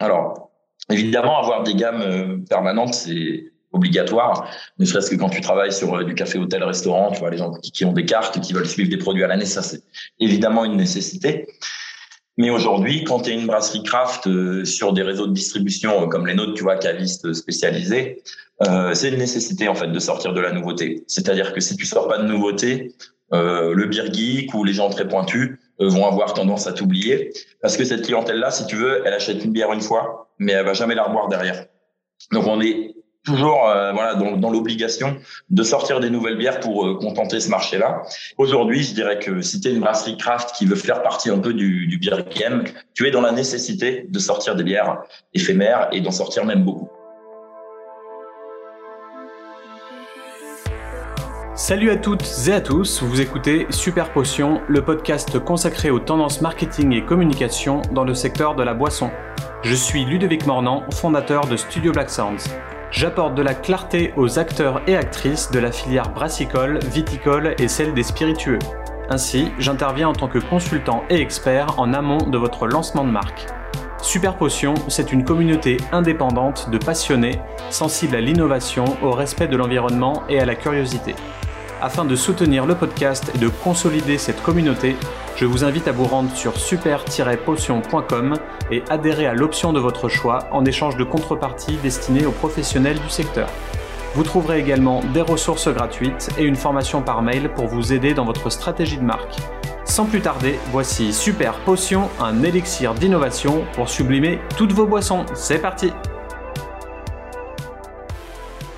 Alors, évidemment, avoir des gammes permanentes, c'est obligatoire, ne serait-ce que quand tu travailles sur du café, hôtel, restaurant, tu vois, les gens qui ont des cartes, qui veulent suivre des produits à l'année, ça c'est évidemment une nécessité. Mais aujourd'hui, quand tu es une brasserie craft euh, sur des réseaux de distribution euh, comme les nôtres, tu vois, cavistes spécialisés, euh, c'est une nécessité en fait de sortir de la nouveauté. C'est-à-dire que si tu sors pas de nouveauté, euh, le beer ou les gens très pointus euh, vont avoir tendance à t'oublier parce que cette clientèle-là, si tu veux, elle achète une bière une fois, mais elle va jamais la revoir derrière. Donc on est toujours euh, voilà dans, dans l'obligation de sortir des nouvelles bières pour euh, contenter ce marché-là. Aujourd'hui, je dirais que si tu es une brasserie craft qui veut faire partie un peu du, du beer game, tu es dans la nécessité de sortir des bières éphémères et d'en sortir même beaucoup. Salut à toutes et à tous, vous écoutez Super Potion, le podcast consacré aux tendances marketing et communication dans le secteur de la boisson. Je suis Ludovic Mornan, fondateur de Studio Black Sounds. J'apporte de la clarté aux acteurs et actrices de la filière brassicole, viticole et celle des spiritueux. Ainsi, j'interviens en tant que consultant et expert en amont de votre lancement de marque. Super Potion, c'est une communauté indépendante de passionnés, sensibles à l'innovation, au respect de l'environnement et à la curiosité. Afin de soutenir le podcast et de consolider cette communauté, je vous invite à vous rendre sur super-potion.com et adhérer à l'option de votre choix en échange de contreparties destinées aux professionnels du secteur. Vous trouverez également des ressources gratuites et une formation par mail pour vous aider dans votre stratégie de marque. Sans plus tarder, voici Super Potion, un élixir d'innovation pour sublimer toutes vos boissons. C'est parti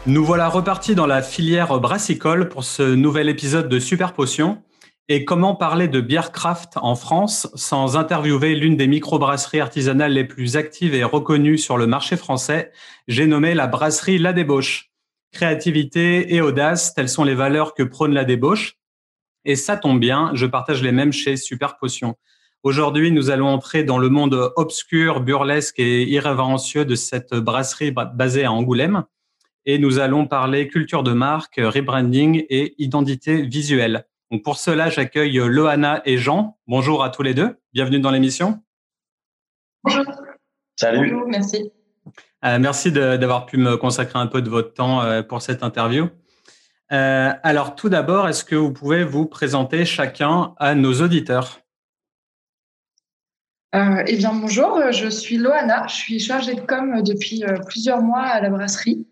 Nous voilà repartis dans la filière brassicole pour ce nouvel épisode de Super Potion. Et comment parler de bière craft en France sans interviewer l'une des microbrasseries artisanales les plus actives et reconnues sur le marché français? J'ai nommé la brasserie La Débauche. Créativité et audace, telles sont les valeurs que prône La Débauche. Et ça tombe bien, je partage les mêmes chez Super Potion. Aujourd'hui, nous allons entrer dans le monde obscur, burlesque et irrévérencieux de cette brasserie basée à Angoulême. Et nous allons parler culture de marque, rebranding et identité visuelle. Donc pour cela, j'accueille Loana et Jean. Bonjour à tous les deux. Bienvenue dans l'émission. Bonjour. Salut. Bonjour, merci. Euh, merci d'avoir pu me consacrer un peu de votre temps euh, pour cette interview. Euh, alors tout d'abord, est-ce que vous pouvez vous présenter chacun à nos auditeurs? Euh, Eh bien bonjour, je suis Loana, je suis chargée de com depuis plusieurs mois à la brasserie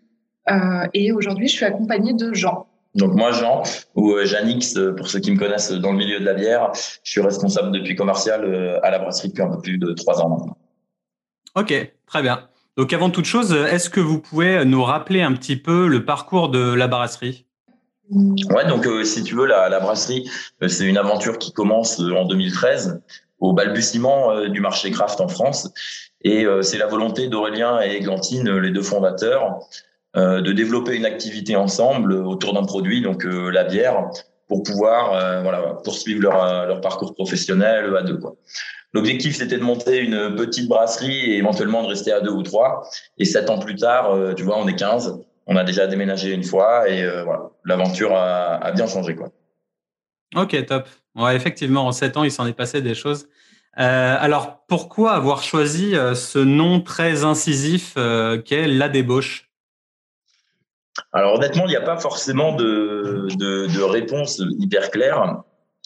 et aujourd'hui je suis accompagnée de Jean. Donc moi, Jean, ou euh, Janix, euh, pour ceux qui me connaissent dans le milieu de la bière, je suis responsable depuis commercial euh, à la brasserie depuis un peu plus de trois ans maintenant. Ok, très bien. Donc avant toute chose, est-ce que vous pouvez nous rappeler un petit peu le parcours de la brasserie? Ouais, donc si tu veux, la, la brasserie, c'est une aventure qui commence en 2013 au balbutiement du marché craft en France. Et c'est la volonté d'Aurélien et Glantine, les deux fondateurs, euh, de développer une activité ensemble autour d'un produit, donc euh, la bière, pour pouvoir euh, voilà, poursuivre leur, leur parcours professionnel à deux. Quoi. L'objectif, c'était de monter une petite brasserie et éventuellement de rester à deux ou trois. Et sept ans plus tard, tu vois, on est 15. On a déjà déménagé une fois et voilà, l'aventure a, bien changé. Quoi. Ok, top. Ouais, effectivement, en sept ans, il s'en est passé des choses. Euh, alors, pourquoi avoir choisi ce nom très incisif euh, qu'est la débauche? Alors honnêtement, il n'y a pas forcément de, de, de réponse hyper claire.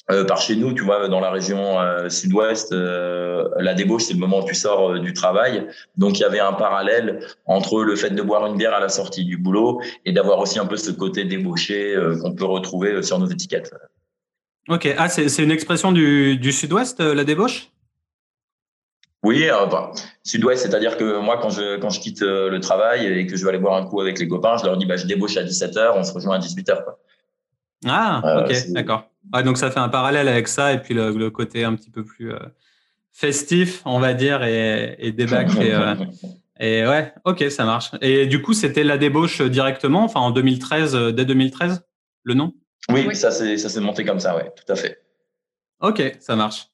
Euh, par chez nous, tu vois, dans la région euh, sud-ouest, euh, la débauche, c'est le moment où tu sors euh, du travail. Donc, il y avait un parallèle entre le fait de boire une bière à la sortie du boulot et d'avoir aussi un peu ce côté débauché euh, qu'on peut retrouver sur nos étiquettes. Ok. Ah, c'est une expression du, du sud-ouest, la débauche? Oui, euh, bah, sud-ouest, c'est-à-dire que moi, quand je, quand je quitte euh, le travail et que je vais aller boire un coup avec les copains, je leur dis, bah, je débauche à 17h, on se rejoint à 18h. Quoi. Ah, euh, ok, d'accord. Ouais, donc ça fait un parallèle avec ça et puis le, le côté un petit peu plus euh, festif, on va dire, et, et débâcle. et, et ouais, ok, ça marche. Et du coup, c'était la débauche directement, enfin en 2013, dès 2013, le nom? Oui, oui. ça s'est monté comme ça, ouais, tout à fait. Ok, ça marche.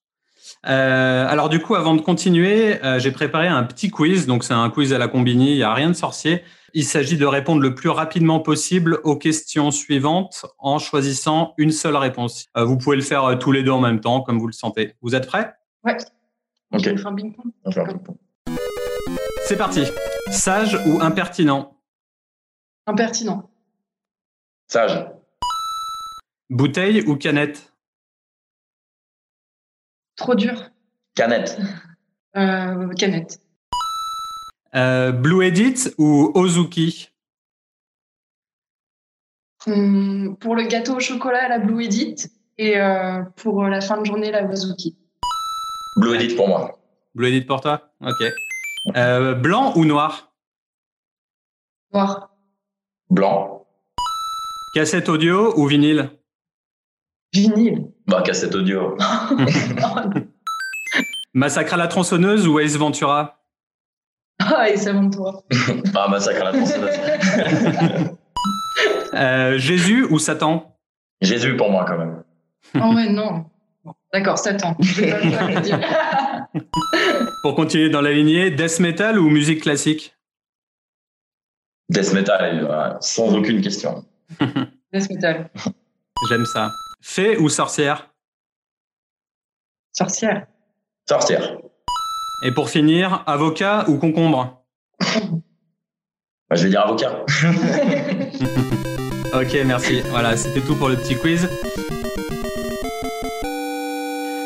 Euh, alors du coup, avant de continuer, euh, j'ai préparé un petit quiz. Donc c'est un quiz à la combini, il n'y a rien de sorcier. Il s'agit de répondre le plus rapidement possible aux questions suivantes en choisissant une seule réponse. Euh, vous pouvez le faire euh, tous les deux en même temps, comme vous le sentez. Vous êtes prêts? Ouais. Ok. On fait un ping-pong. C'est parti. Sage ou impertinent? Impertinent. Sage. Bouteille ou canette? Trop dur. Canette. Euh, canette. Euh, Blue Edit ou Ozuki? Hum, pour le gâteau au chocolat, la Blue Edit. Et euh, pour la fin de journée, la Wazuki. Blue Edit pour moi. Blue Edit pour toi? Ok. Euh, blanc ou noir? Noir. Blanc. Cassette audio ou vinyle? Vinyle. Bah, cassette audio. Massacre à la tronçonneuse ou Ace Ventura Ah, monte toi. ah, massacre à la tronçonneuse. Euh, Jésus ou Satan Jésus pour moi, quand même. Oh ouais, non. D'accord, Satan. Pour continuer dans la lignée, death metal ou musique classique Death metal, euh, sans aucune question. Death metal. J'aime ça. Fée ou sorcière? Sorcière. Sorcière. Et pour finir, avocat ou concombre? Bah, je vais dire avocat. Ok, merci. Voilà, c'était tout pour le petit quiz.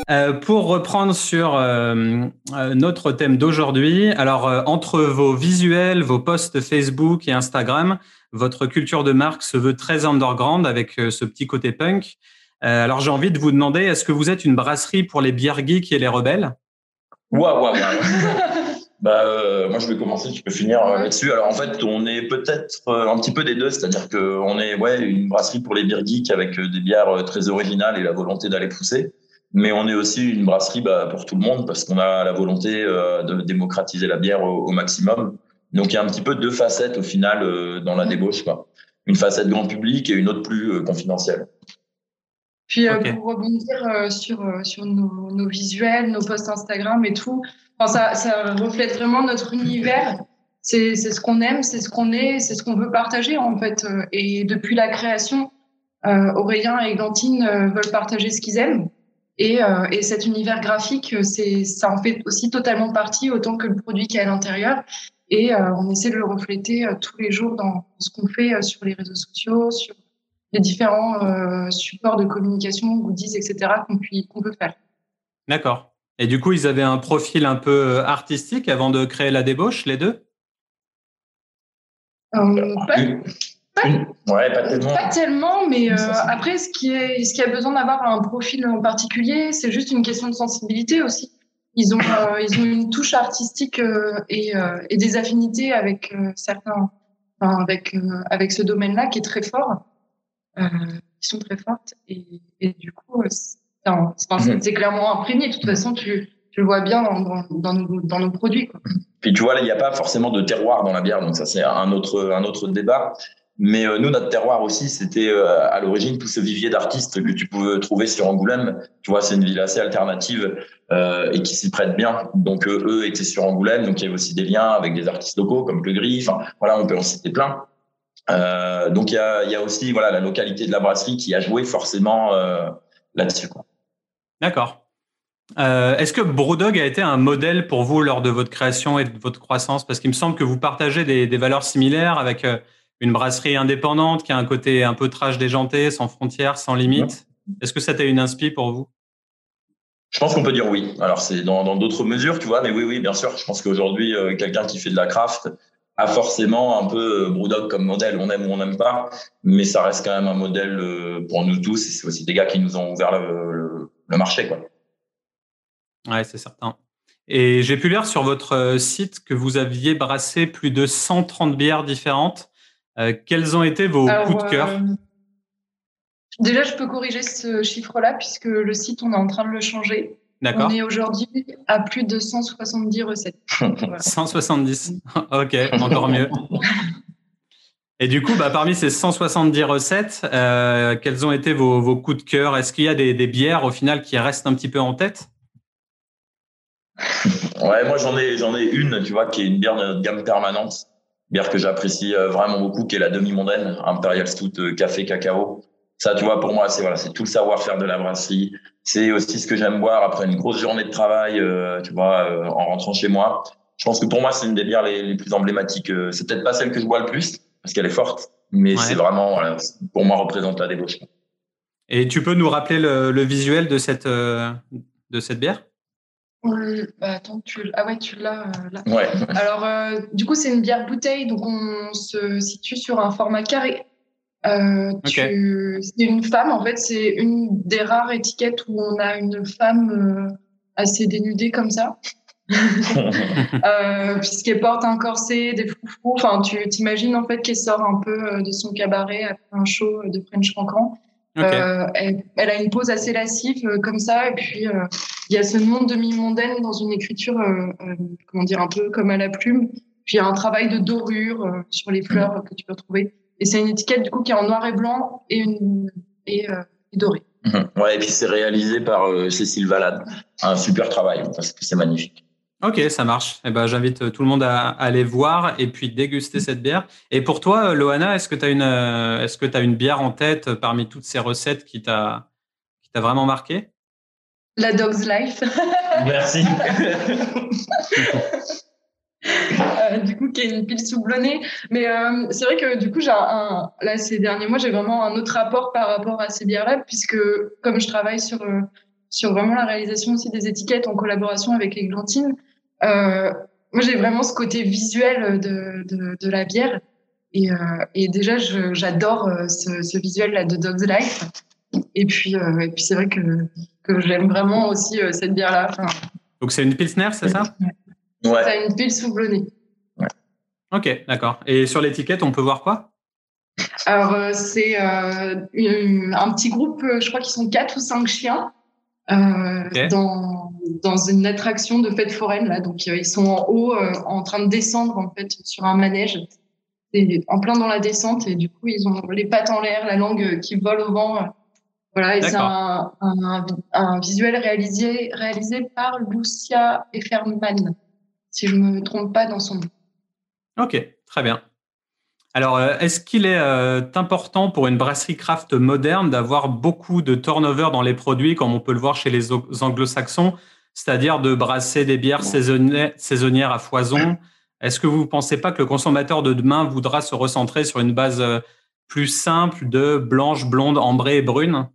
Euh, pour reprendre sur euh, euh, notre thème d'aujourd'hui, alors euh, entre vos visuels, vos posts Facebook et Instagram, votre culture de marque se veut très underground avec euh, ce petit côté punk. Euh, alors j'ai envie de vous demander, est-ce que vous êtes une brasserie pour les bières geeks et les rebelles? Waouh, waouh. Bah, euh, moi, je vais commencer, tu peux finir euh, là-dessus. Alors, en fait, on est peut-être un petit peu des deux, c'est-à-dire qu'on est ouais, une brasserie pour les bières geeks avec des bières très originales et la volonté d'aller pousser. Mais on est aussi une brasserie bah, pour tout le monde parce qu'on a la volonté de démocratiser la bière au, au maximum. Donc, il y a un petit peu deux facettes au final dans la débauche. Quoi. Une facette grand public et une autre plus confidentielle. Puis euh, pour rebondir euh, sur, euh, sur nos, nos visuels, nos posts Instagram et tout, enfin, ça, ça reflète vraiment notre univers. C'est ce qu'on aime, c'est ce qu'on est, c'est ce qu'on veut partager en fait. Et depuis la création, euh, Aurélien et Glantine euh, veulent partager ce qu'ils aiment. Et, euh, et cet univers graphique, c'est ça en fait aussi totalement partie, autant que le produit qui est à l'intérieur. Et on essaie de le refléter tous les jours dans ce qu'on fait sur les réseaux sociaux, sur les différents euh, supports de communication, goodies, etc. qu'on peut faire. D'accord. Et du coup, ils avaient un profil un peu euh, artistique avant de créer la débauche, les deux? Euh, pas, Ouais, tellement. pas tellement, mais euh, après, ce qui, est, ce qui a besoin d'avoir un profil en particulier, c'est juste une question de sensibilité aussi. Ils ont, euh, ils ont une touche artistique euh, et, euh, et des affinités avec euh, certains, enfin, avec, euh, avec ce domaine-là qui est très fort, euh, qui sont très fortes. Et, et du coup, euh, c'est Mhm. c'est clairement imprégné. De toute façon, tu, tu le vois bien dans, dans, dans nos, dans nos produits. Quoi. Puis tu vois, il n'y a pas forcément de terroir dans la bière, donc ça c'est un autre, un autre débat. Mais euh, nous, notre terroir aussi, c'était euh, à l'origine tout ce vivier d'artistes que tu pouvais trouver sur Angoulême. Tu vois, c'est une ville assez alternative euh, et qui s'y prête bien. Donc euh, eux étaient sur Angoulême, donc il y avait aussi des liens avec des artistes locaux comme Le Gris. Enfin, voilà, on peut en citer plein. Euh, donc il y a, il y a aussi voilà la localité de la brasserie qui a joué forcément euh, là-dessus. D'accord. Euh, Est-ce que Brewdog a été un modèle pour vous lors de votre création et de votre croissance? Parce qu'il me semble que vous partagez des, des valeurs similaires avec une brasserie indépendante qui a un côté un peu trash déjanté, sans frontières, sans limites. Est-ce que ça t'a une inspi pour vous? Je pense qu'on peut dire oui. Alors c'est dans dans d'autres mesures, tu vois, mais oui, oui, bien sûr. Je pense qu'aujourd'hui, euh, quelqu'un qui fait de la craft a forcément un peu euh, Brewdog comme modèle. On aime ou on n'aime pas, mais ça reste quand même un modèle euh, pour nous tous. Et c'est aussi des gars qui nous ont ouvert le, le, le marché, quoi. Ouais, c'est certain. Et j'ai pu lire sur votre euh, site que vous aviez brassé plus de 130 bières différentes. Euh, quels ont été vos Alors, coups de cœur? euh, Déjà, je peux corriger ce chiffre-là puisque le site, on est en train de le changer. D'accord On est aujourd'hui à plus de 170 recettes. Voilà. 170. ok, encore mieux. Et du coup, bah, parmi ces 170 recettes, euh, quels ont été vos, vos coups de cœur? Est-ce qu'il y a des, des bières au final qui restent un petit peu en tête? Ouais, moi j'en ai j'en ai une, tu vois, qui est une bière de gamme permanente, bière que j'apprécie euh, vraiment beaucoup, qui est la demi-mondaine, Imperial Stout euh, café cacao. Ça, tu vois, pour moi, c'est voilà, c'est tout le savoir-faire de la brasserie. C'est aussi ce que j'aime boire après une grosse journée de travail, euh, tu vois, euh, en rentrant chez moi. Je pense que pour moi, c'est une des bières les, plus emblématiques. C'est peut-être pas celle que je bois le plus parce qu'elle est forte, mais c'est vraiment, pour moi, représente la débauche. Et tu peux nous rappeler le, visuel de cette, de cette bière? Oui, bah attends, tu, ah ouais, tu l'as là. Ouais. Alors, du coup, c'est une bière bouteille, donc on se situe sur un format carré. Euh, C'est une femme, en fait, c'est une des rares étiquettes où on a une femme euh, assez dénudée comme ça. euh, puisqu'elle porte un corset, des foufous. Enfin, tu t'imagines en fait qu'elle sort un peu euh, de son cabaret après un show de French Cancan. Euh, elle, elle, a une pose assez lascive euh, comme ça, et puis il y a ce monde demi-mondaine dans une écriture, comment dire, un peu comme à la plume. Puis il y a un travail de dorure sur les fleurs que tu peux trouver. Et c'est une étiquette du coup qui est en noir et blanc et, une, et, euh, dorée. Mhm. Ouais, et puis c'est réalisé par euh, Cécile Valade. Un super travail, parce que c'est magnifique. Ok, ça marche. Eh ben, j'invite euh, tout le monde à, aller voir et puis déguster cette bière. Et pour toi, Loana, est-ce que tu as une, est-ce que tu as une bière en tête parmi toutes ces recettes qui t'a, qui t'a vraiment marqué? La Dog's Life. Merci. Euh, du coup, qui est une pile soublonnée. Mais euh, c'est vrai que du coup, j'ai un, là, ces derniers mois, j'ai vraiment un autre rapport par rapport à ces bières-là, puisque comme je travaille sur, euh, sur vraiment la réalisation aussi des étiquettes en collaboration avec les glantines, euh, moi, j'ai vraiment ce côté visuel de, de, de la bière. Et, et déjà, j'adore ce, ce visuel-là de Dog's Life. Et puis, et puis c'est vrai que, que j'aime vraiment aussi cette bière-là. Enfin, Donc, c'est une Pilsner, c'est ça? Ouais. Ça une pile soublonnée. Ouais. Ok, d'accord. Et sur l'étiquette, on peut voir quoi? Alors, euh, c'est euh, un petit groupe, euh, je crois qu'ils sont quatre ou cinq chiens. Euh, dans, dans une attraction de fête foraine là donc ils sont en haut en train de descendre en fait sur un manège et en plein dans la descente et du coup ils ont les pattes en l'air la langue qui vole au vent voilà et c'est un, un, un, visuel réalisé réalisé par Lucia Efferman si je me trompe pas dans son nom. Ok, très bien. Alors, euh, est-ce qu'il est, euh, important pour une brasserie craft moderne d'avoir beaucoup de turnover dans les produits, comme on peut le voir chez les anglo-saxons, c'est-à-dire de brasser des bières saisonnières à foison? Est-ce que vous ne pensez pas que le consommateur de demain voudra se recentrer sur une base euh, plus simple de blanche, blonde, ambrée et brune?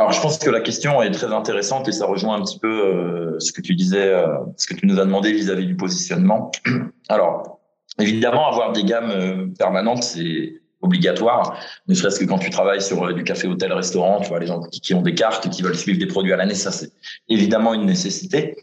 Alors, je pense que la question est très intéressante et ça rejoint un petit peu euh, ce que tu disais, euh, ce que tu nous as demandé vis-à-vis du positionnement. Alors, évidemment, avoir des gammes euh, permanentes, c'est obligatoire, ne serait-ce que quand tu travailles sur du café, hôtel, restaurant, tu vois, les gens qui ont des cartes, qui veulent suivre des produits à l'année, ça c'est évidemment une nécessité.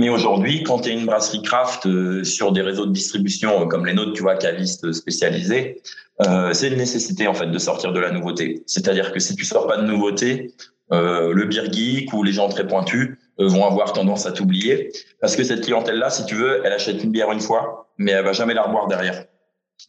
Mais aujourd'hui, quand tu es une brasserie craft euh, sur des réseaux de distribution euh, comme les nôtres, tu vois, cavistes spécialisés, euh, c'est une nécessité en fait de sortir de la nouveauté. C'est-à-dire que si tu sors pas de nouveauté, euh, le beer geek ou les gens très pointus euh, vont avoir tendance à t'oublier parce que cette clientèle-là, si tu veux, elle achète une bière une fois, mais elle va jamais la reboire derrière.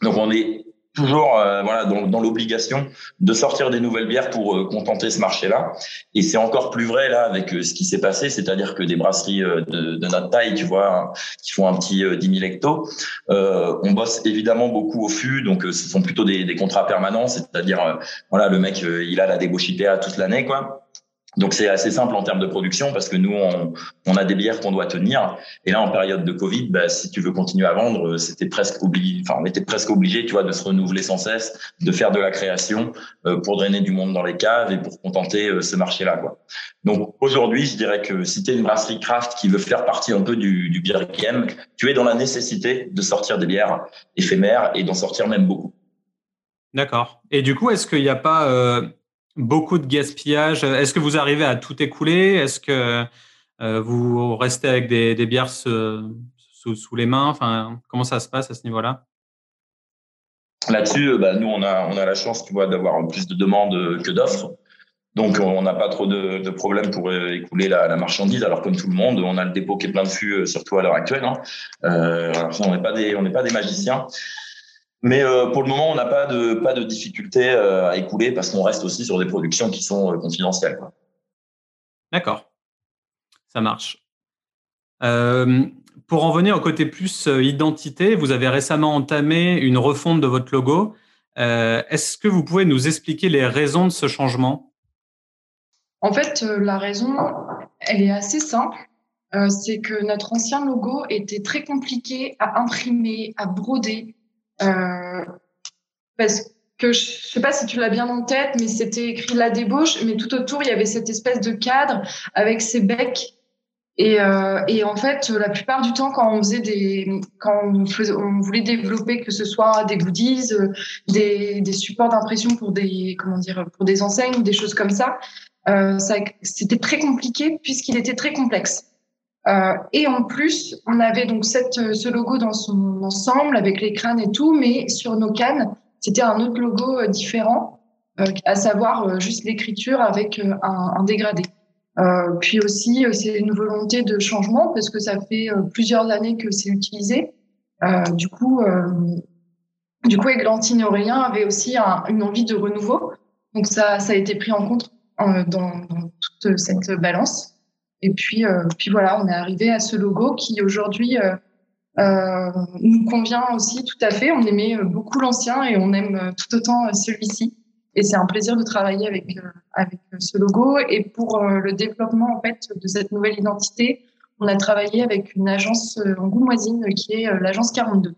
Donc on est toujours euh, voilà dans, dans l'obligation de sortir des nouvelles bières pour euh, contenter ce marché-là. Et c'est encore plus vrai là avec euh, ce qui s'est passé, c'est-à-dire que des brasseries de, de, notre taille, tu vois, qui font un petit 10 000 hectos, on bosse évidemment beaucoup au fût, donc ce sont plutôt des, des contrats permanents, c'est-à-dire voilà le mec il a la débauche IPA toute l'année quoi. Donc c'est assez simple en termes de production parce que nous on, on a des bières qu'on doit tenir et là en période de Covid bah, si tu veux continuer à vendre c'était presque obligé enfin on était presque obligé tu vois de se renouveler sans cesse de faire de la création euh, pour drainer du monde dans les caves et pour contenter euh, ce marché là quoi. Donc aujourd'hui je dirais que si tu es une brasserie craft qui veut faire partie un peu du, du beer game tu es dans la nécessité de sortir des bières éphémères et d'en sortir même beaucoup. D'accord. Et du coup est-ce qu'il n'y a pas euh beaucoup de gaspillage. Est-ce que vous arrivez à tout écouler? Est-ce que euh, vous restez avec des, bières sous, les mains? Enfin, Comment ça se passe à ce niveau-là? Là-dessus, euh, bah, nous, on a, la chance d'avoir plus de demandes que d'offres. Donc, on n'a pas trop de, problèmes pour euh, écouler la, marchandise. Alors, comme tout le monde, on a le dépôt qui est plein de fûts, surtout à l'heure actuelle. Hein. Euh, on n'est pas des magiciens. Mais euh, pour le moment, on n'a pas de pas de difficulté euh, à écouler parce qu'on reste aussi sur des productions qui sont euh, confidentielles. D'accord, ça marche. pour en venir au côté plus identité, vous avez récemment entamé une refonte de votre logo. Est-ce que vous pouvez nous expliquer les raisons de ce changement? En fait, la raison, elle est assez simple. c'est que notre ancien logo était très compliqué à imprimer, à broder, parce que je sais pas si tu l'as bien en tête, mais c'était écrit la débauche, mais tout autour il y avait cette espèce de cadre avec ces becs et, euh, et, en fait, la plupart du temps, quand on faisait des, quand on, voulait développer que ce soit des goodies, euh, des, supports d'impression pour des, comment dire, pour des enseignes des choses comme euh, ça c'était très compliqué puisqu'il était très complexe. Euh, et en plus, on avait donc cette, ce logo dans son ensemble avec les crânes et tout, mais sur nos cannes, c'était un autre logo euh, différent, euh, à savoir juste l'écriture avec un, dégradé. Euh, puis aussi, euh, c'est une volonté de changement parce que ça fait euh, plusieurs années que c'est utilisé. du coup, du coup, Églantine Aurélien avaient aussi une envie de renouveau. Donc ça, ça a été pris en compte dans, toute cette balance. Et puis, puis voilà, on est arrivé à ce logo qui aujourd'hui euh, nous convient aussi tout à fait. On aimait beaucoup l'ancien et on aime tout autant celui-ci. Et c'est un plaisir de travailler avec, euh, avec ce logo. Et pour euh, le développement en fait, de cette nouvelle identité, on a travaillé avec une agence euh, en Goumoisine qui est l'agence 42.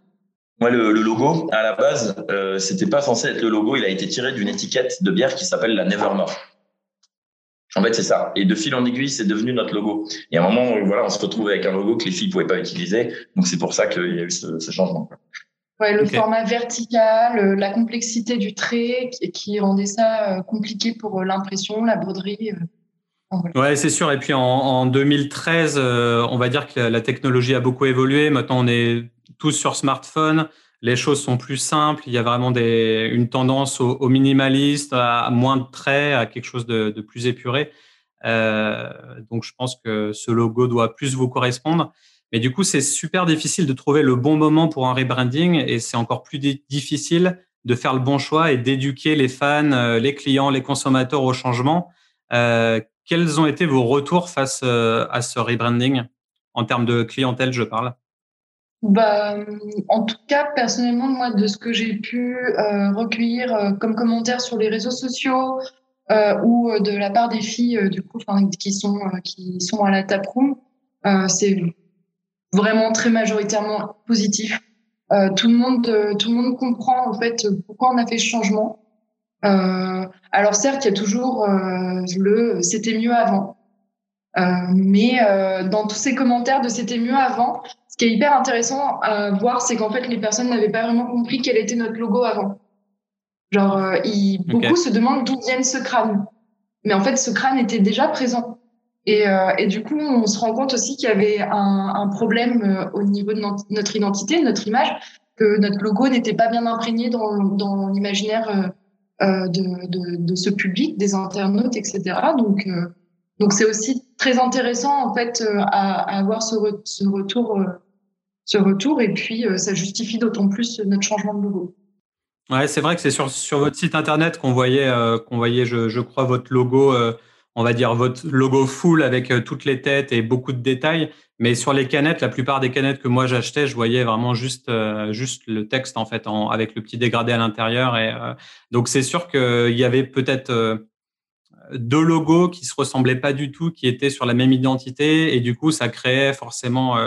Moi, le, le, logo, à la base, euh, c'était pas censé être le logo. Il a été tiré d'une étiquette de bière qui s'appelle la Nevermore. En fait, c'est ça. Et de fil en aiguille, c'est devenu notre logo. Et à un moment, voilà, on se retrouvait avec un logo que les filles pouvaient pas utiliser. Donc, c'est pour ça qu'il y a eu ce, ce changement. Ouais, le format vertical, euh, la complexité du trait qui, qui rendait ça euh, compliqué pour euh, l'impression, la broderie. Ouais, c'est sûr. Et puis en, en 2013, on va dire que la technologie a beaucoup évolué. Maintenant, on est tous sur smartphone. Les choses sont plus simples. Il y a vraiment des, une tendance au, au minimaliste, à moins de traits, à quelque chose de, de plus épuré. Euh, donc, je pense que ce logo doit plus vous correspondre. Mais du coup, c'est super difficile de trouver le bon moment pour un rebranding et c'est encore plus difficile de faire le bon choix et d'éduquer les fans, euh, les clients, les consommateurs au changement. Euh, quels ont été vos retours face euh, à ce rebranding? En termes de clientèle, je parle bah, en tout cas, personnellement, moi, de ce que j'ai pu euh, recueillir euh, comme commentaires sur les réseaux sociaux euh, ou de la part des filles, du coup, qui sont qui sont à la taproom, c'est vraiment très majoritairement positif. Euh, tout le monde, euh, tout le monde comprend en fait pourquoi on a fait ce changement. Euh, alors certes, il y a toujours euh, le c'était mieux avant, euh, mais dans tous ces commentaires de c'était mieux avant, ce qui est hyper intéressant à voir, c'est qu'en fait les personnes n'avaient pas vraiment compris quel était notre logo avant. Genre, ils, beaucoup se demandent d'où vient ce crâne, mais en fait ce crâne était déjà présent. Et, euh, et, du coup, on se rend compte aussi qu'il y avait un, un problème euh, au niveau de notre identité, notre image, que notre logo n'était pas bien imprégné dans, dans l'imaginaire euh, euh de, de, de, ce public, des internautes, etc. Donc, euh, donc c'est aussi très intéressant en fait à, à avoir ce, retour, ce retour, et puis ça justifie d'autant plus notre changement de logo. Ouais, c'est vrai que c'est sur, votre site internet qu'on voyait, qu'on voyait, je, crois, votre logo on va dire, votre logo full avec euh, toutes les têtes et beaucoup de détails. Mais sur les canettes, la plupart des canettes que moi j'achetais, je voyais vraiment juste euh, juste le texte en fait, avec le petit dégradé à l'intérieur. Et euh, donc c'est sûr qu'il y avait peut-être deux logos qui se ressemblaient pas du tout, qui étaient sur la même identité, et du coup ça créait forcément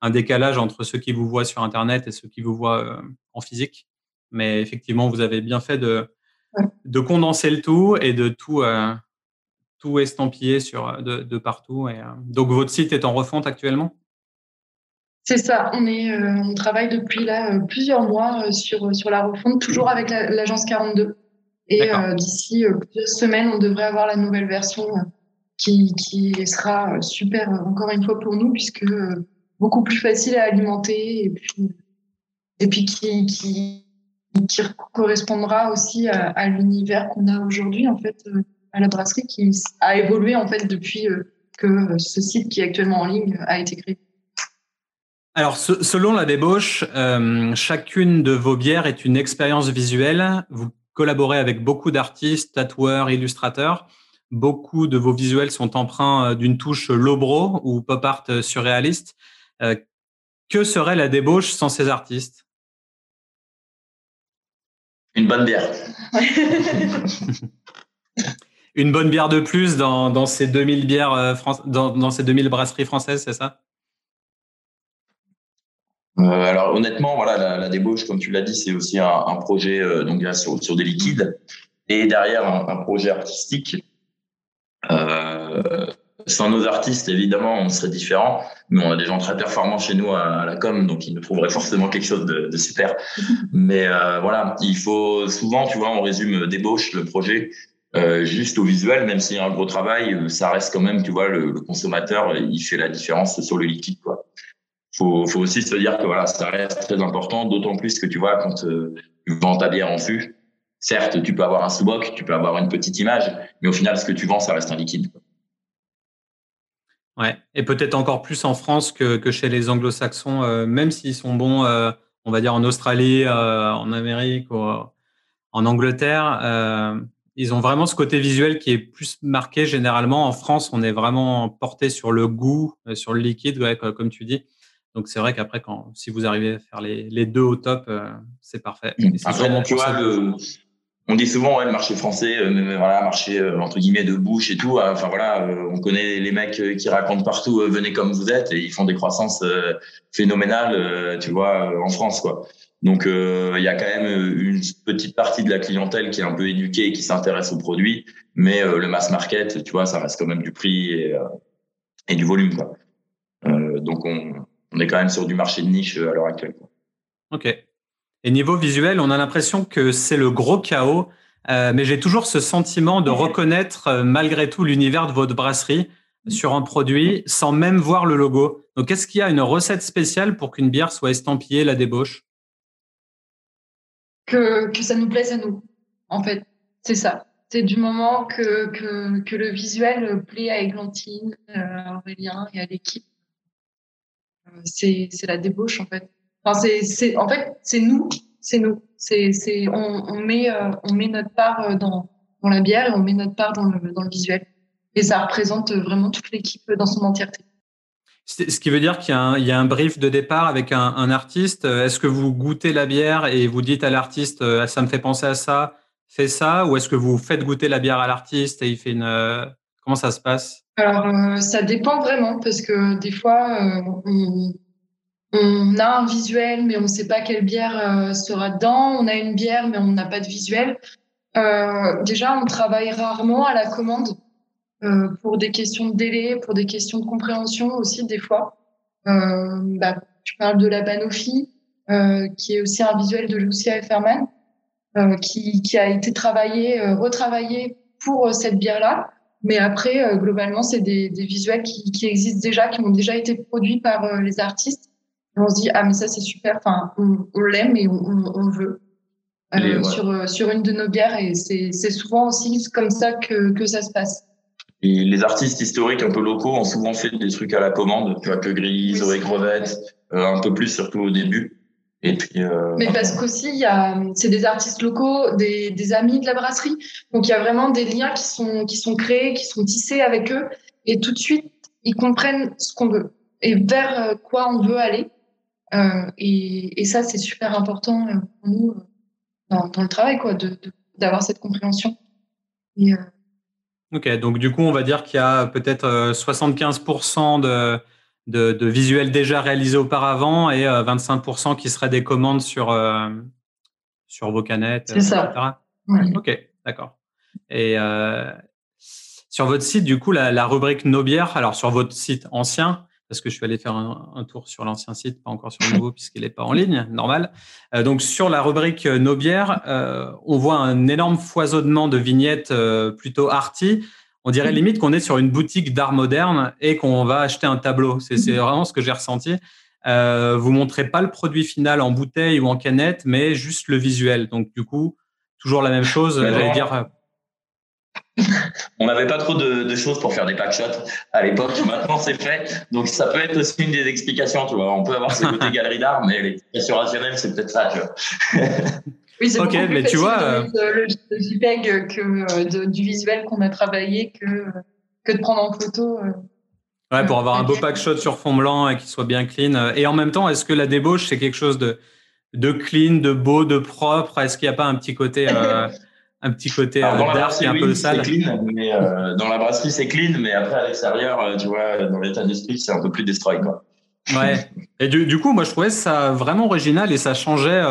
un décalage entre ceux qui vous voient sur Internet et ceux qui vous voient en physique. Mais effectivement, vous avez bien fait de de condenser le tout et de tout tout estampillé sur, euh, de, de partout. Et, euh, donc, votre site est en refonte actuellement? C'est ça, on, est, euh, on travaille depuis là plusieurs mois sur, sur la refonte, toujours avec l'agence 42. Et d'ici plusieurs semaines, on devrait avoir la nouvelle version qui, qui sera super, encore une fois, pour nous, puisque beaucoup plus facile à alimenter et puis, et puis qui, qui, qui correspondra aussi à, à l'univers qu'on a aujourd'hui, en fait, à la brasserie qui a évolué en fait depuis euh, que ce site qui est actuellement en ligne a été créé. Alors, selon la débauche, euh, chacune de vos bières est une expérience visuelle. Vous collaborez avec beaucoup d'artistes, tatoueurs, illustrateurs. Beaucoup de vos visuels sont empreints euh, d'une touche lobro ou pop art surréaliste. que serait la débauche sans ces artistes? Une bonne bière. une bonne bière de plus dans, dans ces 2000 bières euh, dans, dans, ces 2000 brasseries françaises, c'est ça? Euh, alors honnêtement, voilà, la, la, débauche, comme tu l'as dit, c'est aussi un, un projet euh, donc sur, sur des liquides et derrière un, un projet artistique. Euh, sans nos artistes, évidemment, on serait différent, mais on a des gens très performants chez nous à, la com, donc ils nous trouveraient forcément quelque chose de, de super. Mais euh, voilà, il faut souvent, tu vois, on résume débauche le projet euh, juste au visuel, même s'il y a un gros travail, ça reste quand même, tu vois, le, le consommateur, il fait la différence sur le liquide, quoi. Faut, faut aussi se dire que voilà, ça reste très important, d'autant plus que tu vois, quand euh, tu vends ta bière en fût, certes, tu peux avoir un sous-boc, tu peux avoir une petite image, mais au final, ce que tu vends, ça reste un liquide. Ouais, et peut-être encore plus en France que, chez les anglo-saxons, euh, même s'ils sont bons, euh, on va dire en Australie, en Amérique ou en Angleterre, ils ont vraiment ce côté visuel qui est plus marqué généralement. En France, on est vraiment porté sur le goût, sur le liquide, comme tu dis. Donc c'est vrai qu'après, quand si vous arrivez à faire les, les deux au top, euh, c'est parfait. Mmh. Après, tu vois, le, on dit souvent ouais le marché français euh, voilà marché euh, entre guillemets de bouche et tout enfin voilà on connaît les mecs qui racontent partout venez comme vous êtes et ils font des croissances phénoménales tu vois en France quoi donc il y a quand même une petite partie de la clientèle qui est un peu éduquée et qui s'intéresse aux produits mais le mass market tu vois ça reste quand même du prix et, et du volume quoi donc on, on est quand même sur du marché de niche à l'heure actuelle quoi. ok et niveau visuel, on a l'impression que c'est le gros chaos, euh, mais j'ai toujours ce sentiment de reconnaître euh, malgré tout l'univers de votre brasserie sur un produit sans même voir le logo. Donc, est-ce qu'il y a une recette spéciale pour qu'une bière soit estampillée la débauche? Que, que ça nous plaise à nous, en fait. C'est ça. C'est du moment que, que, que, le visuel plaît à Églantine, euh, à Aurélien et à l'équipe. Euh, c'est la débauche, en fait. Enfin, c'est, en fait, c'est nous, c'est nous. C'est, on, met, euh, on met notre part euh, dans, dans la bière et on met notre part dans le, dans le visuel. Et ça représente vraiment toute l'équipe dans son entièreté. Ce qui veut dire qu'il y a un, brief de départ avec un, un artiste. Est-ce que vous goûtez la bière et vous dites à l'artiste, euh, ça me fait penser à ça, fais ça, ou est-ce que vous faites goûter la bière à l'artiste et il fait une, comment ça se passe? Alors, ça dépend vraiment parce que des fois, on, on a un visuel, mais on ne sait pas quelle bière euh, sera dedans. On a une bière, mais on n'a pas de visuel. Euh, déjà, on travaille rarement à la commande euh, pour des questions de délai, pour des questions de compréhension aussi des fois. Euh, bah, je parle de la Banofi, euh, qui est aussi un visuel de Lucia Efferman, euh, qui, qui, a été travaillé, retravaillé pour cette bière-là. Mais après, globalement, c'est des, des, visuels qui, qui, existent déjà, qui ont déjà été produits par les artistes. On se dit ah mais ça c'est super. Enfin on, on l'aime et on, on, veut. Euh, sur euh, sur une de nos bières et c'est c'est souvent aussi comme ça que que ça se passe. Et les artistes historiques un peu locaux ont souvent fait des trucs à la commande tu vois que Grise oui, Crevette euh, un peu plus surtout au début et puis euh, mais parce qu'aussi c'est des artistes locaux des des amis de la brasserie. Donc il y a vraiment des liens qui sont qui sont créés qui sont tissés avec eux. Et tout de suite ils comprennent ce qu'on veut et vers quoi on veut aller. Euh, et, et, ça, c'est super important euh, pour nous euh, dans, dans, le travail, quoi, d'avoir de, cette compréhension. Et, euh... Ok, donc du coup, on va dire qu'il y a peut-être 75% de, de, de visuels déjà réalisés auparavant et 25% qui seraient des commandes sur, sur vos canettes. C'est ça. Ouais. Ok, d'accord. Et euh, sur votre site, du coup, la, la rubrique Nos bières, alors sur votre site ancien, parce que je suis allé faire un, un tour sur l'ancien site, pas encore sur le nouveau puisqu'il n'est pas en ligne, normal. Euh, donc sur la rubrique euh, Nos bières, euh, on voit un énorme foisonnement de vignettes euh, plutôt arty. On dirait mmh. limite qu'on est sur une boutique d'art moderne et qu'on va acheter un tableau. C'est mmh. vraiment ce que j'ai ressenti. Euh, vous montrez pas le produit final en bouteille ou en canette, mais juste le visuel. Donc du coup, toujours la même chose. J'allais dire on n'avait pas trop de, de, choses pour faire des packshots à l'époque. Maintenant, c'est fait. Donc, ça peut être aussi une des explications, tu vois. On peut avoir ce côté galerie d'art, mais l'explication rationnelle, c'est peut-être ça, tu vois. Oui, c'est okay, mais tu vois, euh... le, le, JPEG que euh, de, du visuel qu'on a travaillé que, que de prendre en photo. Euh, ouais, pour avoir un beau packshot sur fond blanc et qu'il soit bien clean. Et en même temps, est-ce que la débauche, c'est quelque chose de, de clean, de beau, de propre? Est-ce qu'il n'y a pas un petit côté euh, un petit côté dans la brasserie, un peu sale? Clean, mais euh, dans la brasserie, c'est clean, mais après à l'extérieur, tu vois, dans l'état d'esprit, c'est un peu plus destroy, quoi. Ouais. Et du, du, coup, moi, je trouvais ça vraiment original et ça changeait.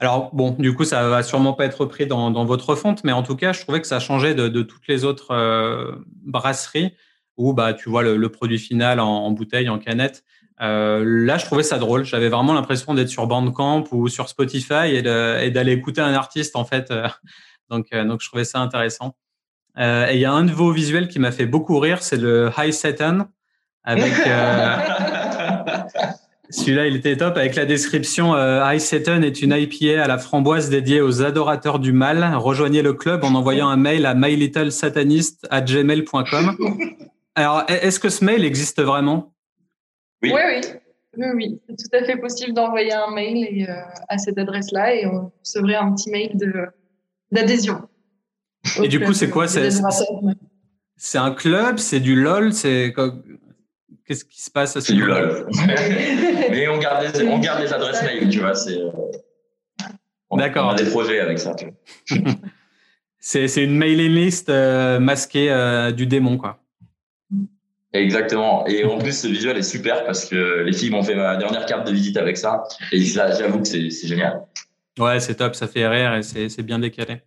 Alors bon, du coup, ça va sûrement pas être repris dans, votre fonte, mais en tout cas, je trouvais que ça changeait de, de toutes les autres brasseries où bah tu vois le, produit final en, bouteille, en canette. Euh, là, je trouvais ça drôle. J'avais vraiment l'impression d'être sur Bandcamp ou sur Spotify et d'aller écouter un artiste en fait. Euh, donc, euh, donc, je trouvais ça intéressant. et il y a un de vos visuels qui m'a fait beaucoup rire, c'est le High Satan avec. Celui-là, il était top avec la description High Satan est une IPA à la framboise dédiée aux adorateurs du mal. Rejoignez le club en envoyant un mail à mylittlesatanistes@gmail.com. Alors, est-ce que ce mail existe vraiment? Oui, oui. Oui, oui, c'est tout à fait possible d'envoyer un mail et, euh, à cette adresse-là et on recevrait un petit mail d'adhésion. Et du coup, c'est quoi C'est un club? C'est du LOL? C'est Qu'est-ce qui se passe C'est du LOL. Mais on garde, les, on garde les adresses mail, tu vois. Euh, D'accord. On a des projets avec ça. c'est une mailing list euh, masquée du démon, quoi. Exactement. Et en plus, ce visuel est super parce que les filles m'ont fait ma dernière carte de visite avec ça. Et ça, j'avoue que c'est génial. Ouais, c'est top, ça fait rire et c'est bien décalé.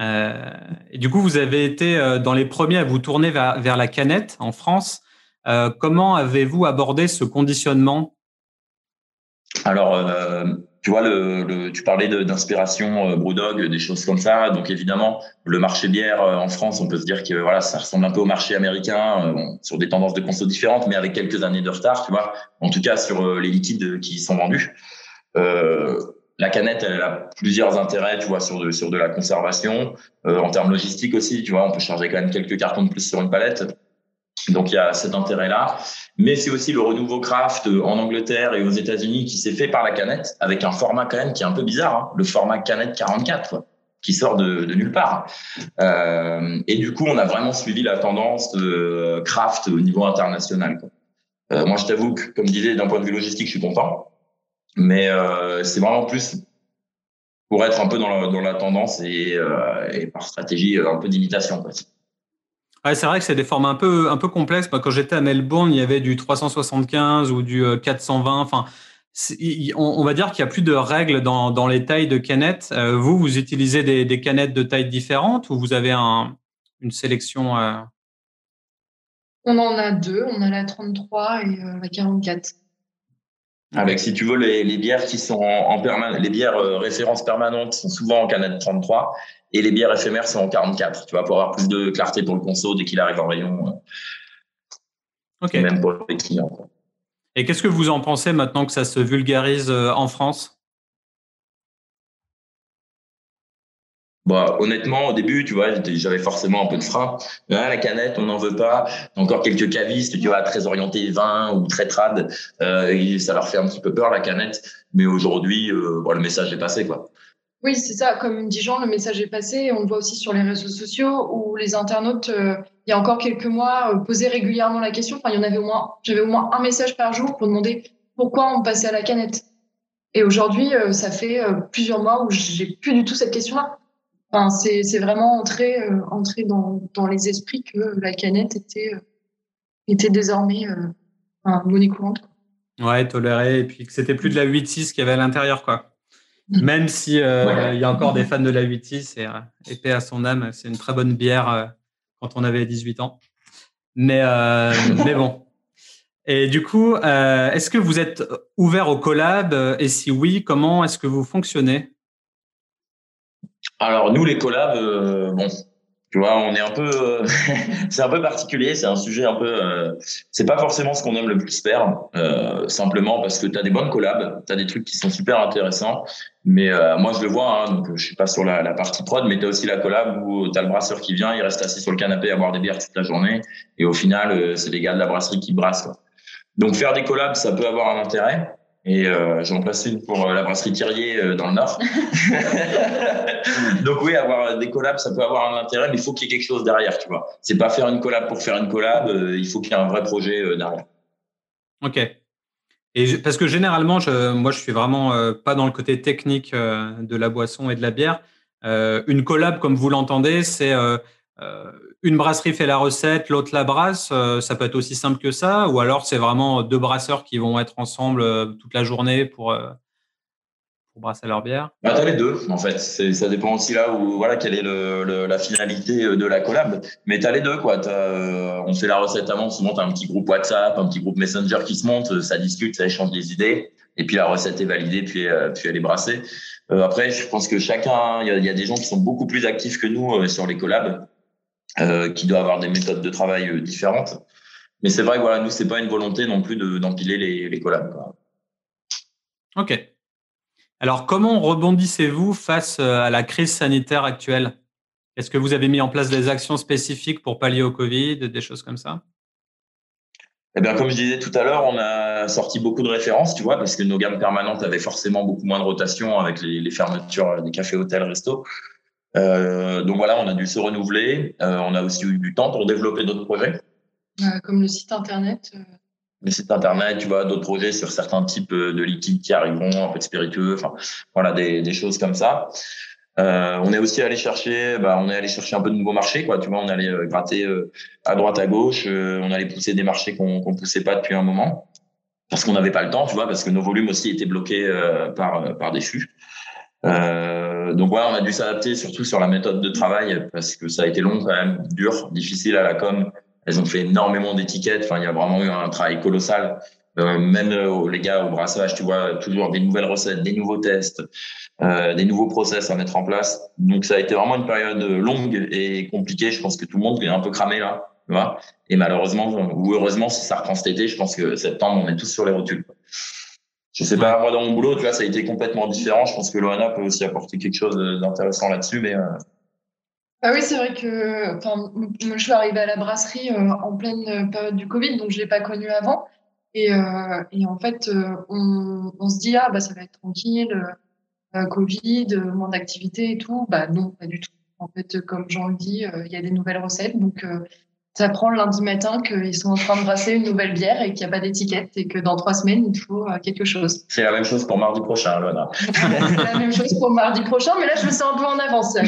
Euh, et du coup, vous avez été euh, dans les premiers à vous tourner vers, vers la canette en France. Euh, comment avez-vous abordé ce conditionnement? Alors, euh, tu vois, tu parlais d'inspiration euh, Brewdog, des choses comme ça. Donc évidemment, le marché bière euh, en France, on peut se dire que voilà, ça ressemble un peu au marché américain, sur des tendances de conso différentes, mais avec quelques années de retard, tu vois. En tout cas, sur les liquides qui sont vendus. la canette, elle a plusieurs intérêts, tu vois, sur de la conservation, en termes logistiques aussi, tu vois, on peut charger quand même quelques cartons de plus sur une palette. Donc il y a cet intérêt-là. Mais c'est aussi le renouveau craft en Angleterre et aux États-Unis qui s'est fait par la canette, avec un format quand même qui est un peu bizarre, hein, le format canette 44, qui sort de, de nulle part. Euh, et du coup, on a vraiment suivi la tendance de craft au niveau international. Quoi. Euh, moi, je t'avoue que, comme je disais, d'un point de vue logistique, je suis content. Mais euh, c'est vraiment plus pour être un peu dans la, dans la tendance et, euh, et par stratégie un peu d'imitation. Quoi c'est vrai que c'est des formats un peu, un peu complexes. quand j'étais à Melbourne, il y avait du 375 ou du 420. Euh, on, va dire qu'il n'y a plus de règles dans, les tailles de canettes. Euh, vous, vous utilisez des, canettes de tailles différentes ou vous avez un, une sélection euh? On en a deux. On a la 33 et la 44. Avec, si tu veux, les, les bières qui sont en, permanence, les bières références permanentes sont souvent en canette 33 et les bières éphémères sont en 44, tu vois, pour avoir plus de clarté pour le conso dès qu'il arrive en rayon. Euh, ok. Même pour les clients. Et qu'est-ce que vous en pensez maintenant que ça se vulgarise euh, en France? Bah, honnêtement, au début, tu vois, j'avais forcément un peu de frein. La canette, on n'en veut pas. Encore quelques cavistes, tu vois, très orientés vin ou très trad. Euh, ça leur fait un petit peu peur, la canette. Mais aujourd'hui, euh, le message est passé, quoi. Oui, c'est ça. Comme dit Jean, le message est passé. On le voit aussi sur les réseaux sociaux où les internautes, euh, il y a encore quelques mois, posaient régulièrement la question. Enfin, il y en avait au moins, j'avais au moins un message par jour pour demander pourquoi on passait à la canette. Et aujourd'hui, ça fait plusieurs mois où j'ai plus du tout cette question-là. Enfin, c'est vraiment entré, entré dans, dans les esprits que la canette était, était désormais un monnaie courante. Ouais, toléré. Et puis que c'était plus de la 8-6 qu'il y avait à l'intérieur, quoi. Même si euh, il y a encore des fans de la 8 et euh, épée à son âme, c'est une très bonne bière euh, quand on avait 18 ans. Mais, mais bon. Et du coup, est-ce que vous êtes ouvert au collab? Et si oui, comment est-ce que vous fonctionnez? Alors, nous, les collabs, bon, tu vois, on est un peu, euh, c'est un peu particulier, c'est un sujet un peu, euh, c'est pas forcément ce qu'on aime le plus faire, euh, simplement parce que tu as des bonnes collabs, tu as des trucs qui sont super intéressants, mais moi je le vois, hein, donc je suis pas sur la, la partie prod, mais tu as aussi la collab où tu as le brasseur qui vient, il reste assis sur le canapé à boire des bières toute la journée, et au final, c'est les gars de la brasserie qui brassent. Quoi. Donc faire des collabs, ça peut avoir un intérêt, et euh, j'en place une pour euh, la brasserie Thierry euh, dans le Nord. Donc oui, avoir des collabs, ça peut avoir un intérêt, mais il faut qu'il y ait quelque chose derrière, tu vois. C'est pas faire une collab pour faire une collab, il faut qu'il y ait un vrai projet derrière. Ok. Et parce que généralement, je, moi, je suis vraiment pas dans le côté technique de la boisson et de la bière. une collab, comme vous l'entendez, c'est une brasserie fait la recette, l'autre la brasse. ça peut être aussi simple que ça, ou alors c'est vraiment deux brasseurs qui vont être ensemble toute la journée pour brasser leur bière? Bah, Tu as les deux, en fait. Ça dépend aussi là où, voilà, quelle est la finalité euh, de la collab. Mais tu as les deux, quoi. Euh, on fait la recette avant, souvent tu as un petit groupe WhatsApp, un petit groupe Messenger qui se monte, ça discute, ça échange des idées. Et puis la recette est validée, puis, euh, puis elle est brassée. après, je pense que chacun, il y a, des gens qui sont beaucoup plus actifs que nous sur les collabs, qui doivent avoir des méthodes de travail différentes. Mais c'est vrai que voilà, nous, c'est pas une volonté non plus d'empiler les, les collabs. Ok. Alors, comment rebondissez-vous face euh, à la crise sanitaire actuelle? Est-ce que vous avez mis en place des actions spécifiques pour pallier au Covid, des choses comme ça? Eh bien, comme je disais tout à l'heure, on a sorti beaucoup de références, tu vois, parce que nos gammes permanentes avaient forcément beaucoup moins de rotation avec les, fermetures des cafés, hôtels, restos. Euh, donc voilà, on a dû se renouveler. Euh, on a aussi eu du temps pour développer d'autres projets. comme le site internet les sites internet, tu vois, d'autres projets sur certains types euh, de liquides qui arriveront, un peu de spiritueux, enfin, voilà, des, des choses comme ça. Euh, on est aussi allé chercher, bah, on est allé chercher un peu de nouveaux marchés, quoi. Tu vois, on allait euh, gratter euh, à droite, à gauche, on allait pousser des marchés qu'on qu'on poussait pas depuis un moment, parce qu'on n'avait pas le temps, tu vois, parce que nos volumes aussi étaient bloqués par par des flux. Donc voilà, on a dû s'adapter surtout sur la méthode de travail parce que ça a été long quand même, dur, difficile à la com elles ont fait énormément d'étiquettes. Enfin, il y a vraiment eu un travail colossal. Euh, même euh, les gars au brassage, tu vois, toujours des nouvelles recettes, des nouveaux tests, euh, des nouveaux process à mettre en place. Donc ça a été vraiment une période longue et compliquée. Je pense que tout le monde est un peu cramé là, tu vois. Et malheureusement ou heureusement, si ça reprend cet été, je pense que septembre, on est tous sur les rotules. Je sais pas, moi dans mon boulot, tu vois, ça a été complètement différent. Je pense que l'ONA peut aussi apporter quelque chose d'intéressant là-dessus, mais euh, ah oui, c'est vrai que enfin, je suis arrivée à la brasserie euh, en pleine période du Covid, donc je ne l'ai pas connue avant. Et, euh, et en fait, euh, on, on, se dit, ah, bah, ça va être tranquille, Covid, moins d'activité et tout. Bah non, pas du tout. En fait, comme Jean le dit, il y a des nouvelles recettes. Donc, ça prend le lundi matin qu'ils sont en train de brasser une nouvelle bière et qu'il n'y a pas d'étiquette et que dans trois semaines, il faut euh, quelque chose. C'est la même chose pour mardi prochain, Lona. c'est la même chose pour mardi prochain, mais là, je me sens un peu en avance, donc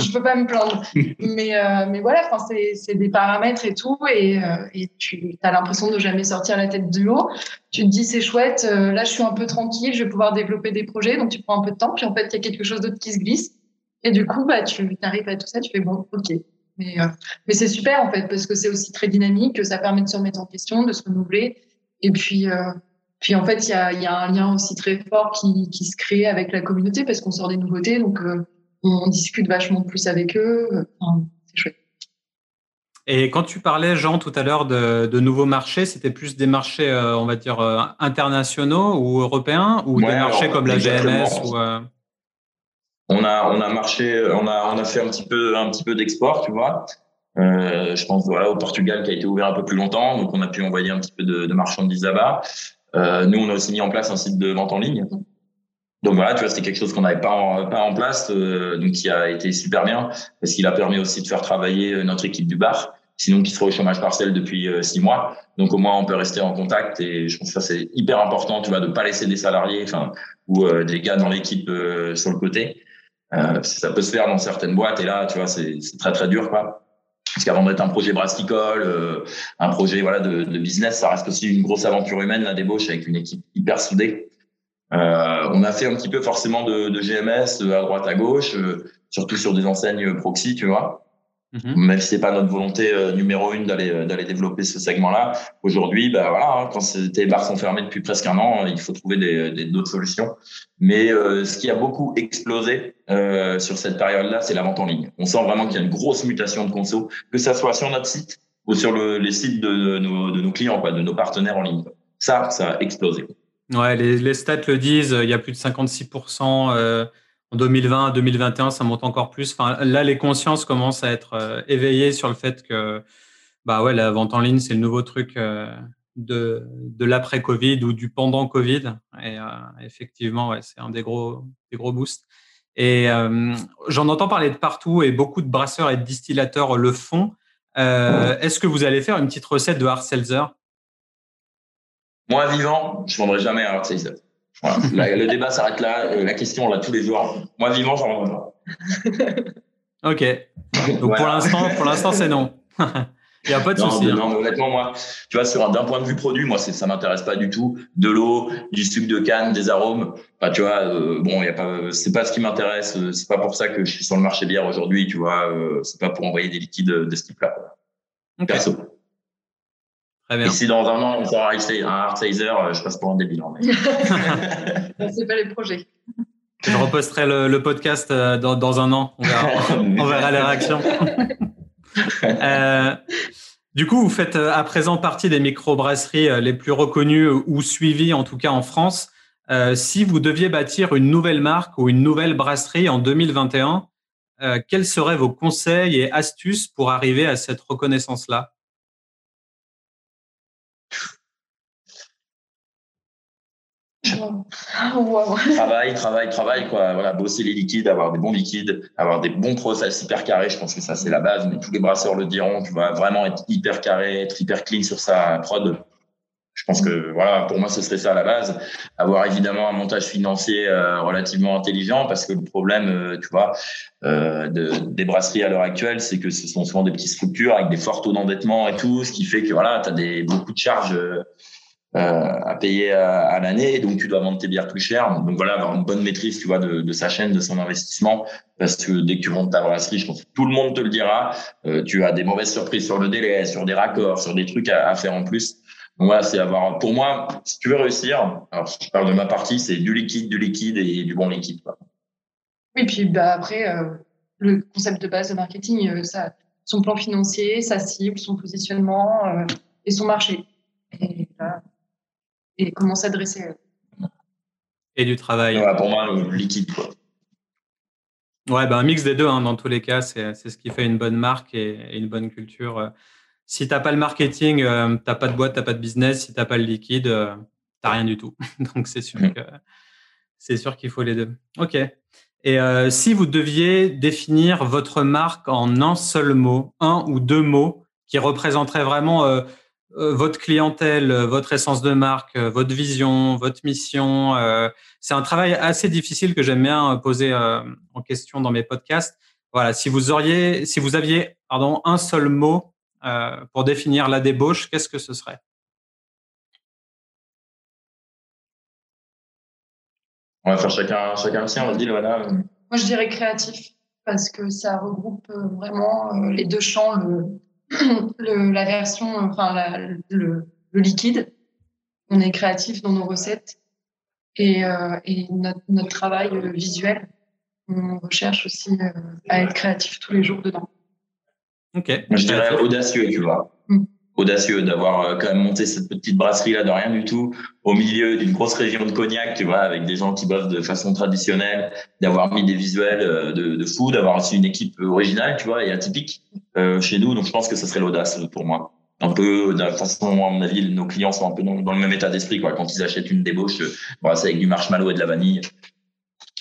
je ne peux pas me plaindre. Mais, euh, mais voilà, c'est des paramètres et tout, et, euh, et tu as l'impression de jamais sortir la tête du haut. Tu te dis, c'est chouette, là, je suis un peu tranquille, je vais pouvoir développer des projets, donc tu prends un peu de temps, puis en fait, il y a quelque chose d'autre qui se glisse. Et du coup, bah, tu arrives à tout ça, tu fais bon, ok, mais, euh, mais c'est super en fait parce que c'est aussi très dynamique, que ça permet de se remettre en question, de se renouveler. Et puis, euh, puis en fait, il y a, y a, un lien aussi très fort qui, qui se crée avec la communauté parce qu'on sort des nouveautés, donc euh, on, discute vachement plus avec eux. Enfin, c'est chouette. Et quand tu parlais, Jean, tout à l'heure de, de nouveaux marchés, c'était plus des marchés, on va dire, internationaux ou européens ou des marchés comme la GMS ou, on a on a marché, on a on a fait un petit peu un petit peu d'export, tu vois. Euh, je pense voilà au Portugal qui a été ouvert un peu plus longtemps, donc on a pu envoyer un petit peu de, de marchandises là-bas. Euh, nous, on a aussi mis en place un site de vente en ligne. Donc voilà, tu vois, c'était quelque chose qu'on n'avait pas en, pas en place, euh, donc qui a été super bien parce qu'il a permis aussi de faire travailler notre équipe du bar, sinon qui serait au chômage partiel depuis euh, six mois. Donc au moins on peut rester en contact et je pense que ça c'est hyper important, tu vois, de pas laisser des salariés, enfin ou euh, des gars dans l'équipe sur le côté. Euh, ça peut se faire dans certaines boîtes et là, tu vois, c'est très très dur, quoi. Parce qu'avant d'être un projet brassicole, euh, un projet voilà de, de, business, ça reste aussi une grosse aventure humaine, la débauche avec une équipe hyper soudée. Euh, on a fait un petit peu forcément de, de GMS à droite à gauche, euh, surtout sur des enseignes proxy, tu vois. Mhm. Même si c'est pas notre volonté euh, numéro une d'aller euh, d'aller développer ce segment-là, aujourd'hui, bah voilà, hein, quand tes bars sont fermés depuis presque un an, il faut trouver des d'autres solutions. Mais euh, ce qui a beaucoup explosé euh, sur cette période-là, c'est la vente en ligne. On sent vraiment qu'il y a une grosse mutation de conso, que ça soit sur notre site ou sur le, les sites de, nos, de nos clients, quoi, de nos partenaires en ligne. Ça, ça a explosé. Ouais, les, les stats le disent. Il y a plus de 56 en 2020, 2021, ça monte encore plus. Enfin, là, les consciences commencent à être euh, éveillées sur le fait que bah ouais, la vente en ligne, c'est le nouveau truc euh, de, de l'après-Covid ou du pendant Covid. Et euh, effectivement, ouais, c'est un des gros, des gros boosts. Et j'en entends parler de partout et beaucoup de brasseurs et de distillateurs le font. Est-ce que vous allez faire une petite recette de hard seltzer? Moi, vivant, je vendrai jamais un hard seltzer. Le débat s'arrête là. La question, là, tous les jours. Moi, vivant, j'en reviens pas. ok. Donc pour l'instant, pour l'instant, c'est non. Il n'y a pas de souci. Hein. Non, mais honnêtement, moi, tu vois, sur d'un point de vue produit, moi, ça m'intéresse pas du tout. De l'eau, du sucre de canne, des arômes. Enfin, tu vois, euh, bon, il y a pas, c'est pas ce qui m'intéresse. C'est pas pour ça que je suis sur le marché bière aujourd'hui, tu vois. Euh, c'est pas pour envoyer des liquides de ce type-là. Perso. Très bien. Et si dans un an, on sera un hard euh, je passe pour un débile. Mais... c'est pas les projets. Je reposterai le, podcast dans, dans, un an. On verra, on verra les réactions. Euh, du coup, vous faites euh, à présent partie des microbrasseries euh, les plus reconnues ou suivies, en tout cas en France. si vous deviez bâtir une nouvelle marque ou une nouvelle brasserie en 2021, quels seraient vos conseils et astuces pour arriver à cette reconnaissance-là? Travail, travail, travail, quoi. Voilà, bosser les liquides, avoir des bons liquides, avoir des bons process hyper carrés. Je pense que ça, c'est la base, mais tous les brasseurs le diront. Tu vas vraiment être hyper carré, être hyper clean sur sa prod. Je pense que, voilà, pour moi, ce serait ça la base. Avoir évidemment un montage financier euh, relativement intelligent parce que le problème, euh, tu vois, euh, de, des brasseries à l'heure actuelle, c'est que ce sont souvent des petites structures avec des forts taux d'endettement et tout, ce qui fait que, voilà, tu as des, beaucoup de charges à payer à, l'année, donc tu dois vendre tes bières plus cher. Donc voilà, avoir une bonne maîtrise, tu vois, de, sa chaîne, de son investissement, parce que dès que tu vends ta brasserie, je pense tout le monde te le dira, euh, tu as des mauvaises surprises sur le délai, sur des raccords, sur des trucs à, faire en plus. Donc voilà, c'est avoir, pour moi, si tu veux réussir, alors je parle de ma partie, c'est du liquide, du liquide et du bon liquide. Quoi. Oui, puis bah, après, euh, le concept de base de marketing, son plan financier, sa cible, son positionnement et son marché. Et comment s'adresser Et du travail. pour moi, le liquide. Quoi. Ouais, ben un mix des deux, hein, dans tous les cas, c'est ce qui fait une bonne marque et, une bonne culture. Si tu n'as pas le marketing, euh, tu n'as pas de boîte, tu n'as pas de business. Si tu n'as pas le liquide, euh, tu n'as rien du tout. Donc, c'est sûr mm. que c'est sûr qu'il faut les deux. OK. Et euh, si vous deviez définir votre marque en un seul mot, un ou deux mots qui représenteraient vraiment euh, votre clientèle, euh, votre essence de marque, euh, votre vision, votre mission. c'est un travail assez difficile que j'aime bien poser en question dans mes podcasts. Voilà, si vous auriez, si vous aviez, pardon, un seul mot pour définir la débauche, qu'est-ce que ce serait? On va faire chacun, chacun le sien, on dit, voilà. Moi, je dirais créatif parce que ça regroupe vraiment les deux champs, le, le, la version, enfin le, le, liquide. On est créatif dans nos recettes et, euh, et notre, notre, travail visuel, on recherche aussi euh, à être créatif tous les jours dedans. Ok. Je dirais audacieux, tu vois. Audacieux d'avoir euh, quand même monté cette petite brasserie là de rien du tout au milieu d'une grosse région de Cognac, tu vois, avec des gens qui boivent de façon traditionnelle, d'avoir mis des visuels de, de fou, d'avoir aussi une équipe originale, tu vois, et atypique. Euh, chez nous. Donc, je pense que ce serait l'audace pour moi. Un peu, de façon, à mon avis, nos clients sont un peu dans, le même état d'esprit. Quoi. Quand ils achètent une débauche, euh, c'est avec du marshmallow et de la vanille.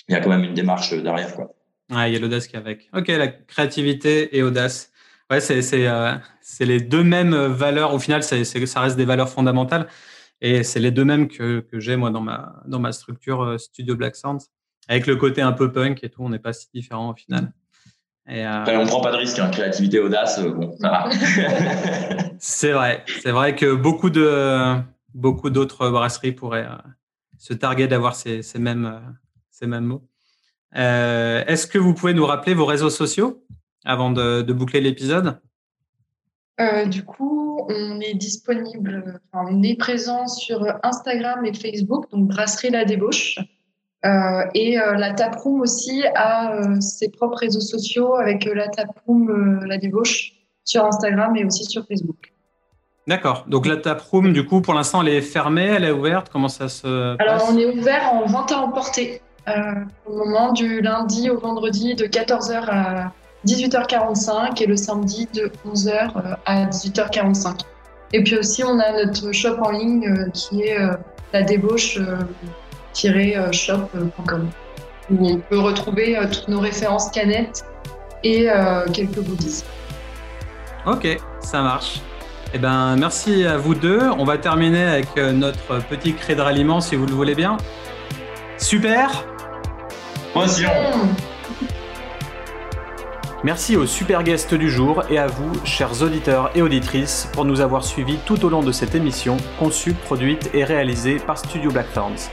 Il y a quand même une démarche derrière. Quoi. Ouais, il y a l'audace qui est avec. Ok, la créativité et audace. Ouais, c'est euh, les deux mêmes valeurs. Au final, c'est ça reste des valeurs fondamentales. Et c'est les deux mêmes que, que j'ai, moi, dans ma, dans ma structure Studio Black Sounds. Avec le côté un peu punk et tout, on n'est pas si différent au final. Et euh... on prend pas de risque, hein. créativité, audace, euh, bon, ça va. c'est vrai, c'est vrai que beaucoup de beaucoup d'autres brasseries pourraient euh, se targuer d'avoir ces, ces, mêmes euh, ces mêmes mots. Est-ce que vous pouvez nous rappeler vos réseaux sociaux? Avant de, de boucler l'épisode? Du coup, on est disponible, enfin, on est présent sur Instagram et Facebook, donc Brasserie La Débauche. Euh, et euh, la taproom aussi a euh, ses propres réseaux sociaux avec la taproom La Débauche sur Instagram et aussi sur Facebook. D'accord. Donc la taproom, du coup, pour l'instant, elle est fermée, elle est ouverte? Comment ça se passe? Alors, on est ouvert en vente à emporter au moment du lundi au vendredi de 14h à 18h45 et le samedi de 11h à 18h45. Et puis aussi, on a notre shop en ligne qui est la débauche shop.com où on peut retrouver euh, toutes nos références canettes et euh, quelques goodies. Ok, ça marche. Eh ben, merci à vous deux. On va terminer avec euh, notre petit cri de ralliement, si vous le voulez bien. Super Potion Merci aux super guests du jour et à vous, chers auditeurs et auditrices, pour nous avoir suivis tout au long de cette émission, conçue, produite et réalisée par Studio Blackthorns.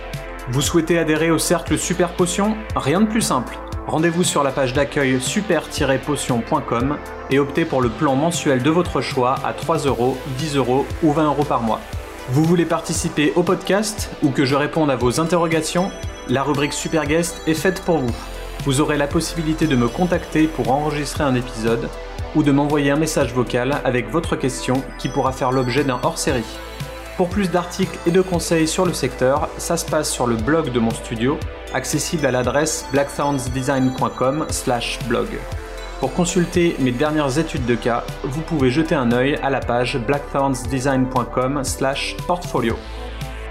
Vous souhaitez adhérer au cercle Super Potion Rien de plus simple. Rendez-vous sur la page d'accueil super-potion.com et optez pour le plan mensuel de votre choix à 3 euros, 10 euros ou 20 euros par mois. Vous voulez participer au podcast ou que je réponde à vos interrogations? La rubrique Super Guest est faite pour vous. Vous aurez la possibilité de me contacter pour enregistrer un épisode ou de m'envoyer un message vocal avec votre question qui pourra faire l'objet d'un hors-série. Pour plus d'articles et de conseils sur le secteur, ça se passe sur le blog de mon studio, accessible à l'adresse blackthornsdesign.com/blog. Pour consulter mes dernières études de cas, vous pouvez jeter un œil à la page blackthornsdesign.com/portfolio.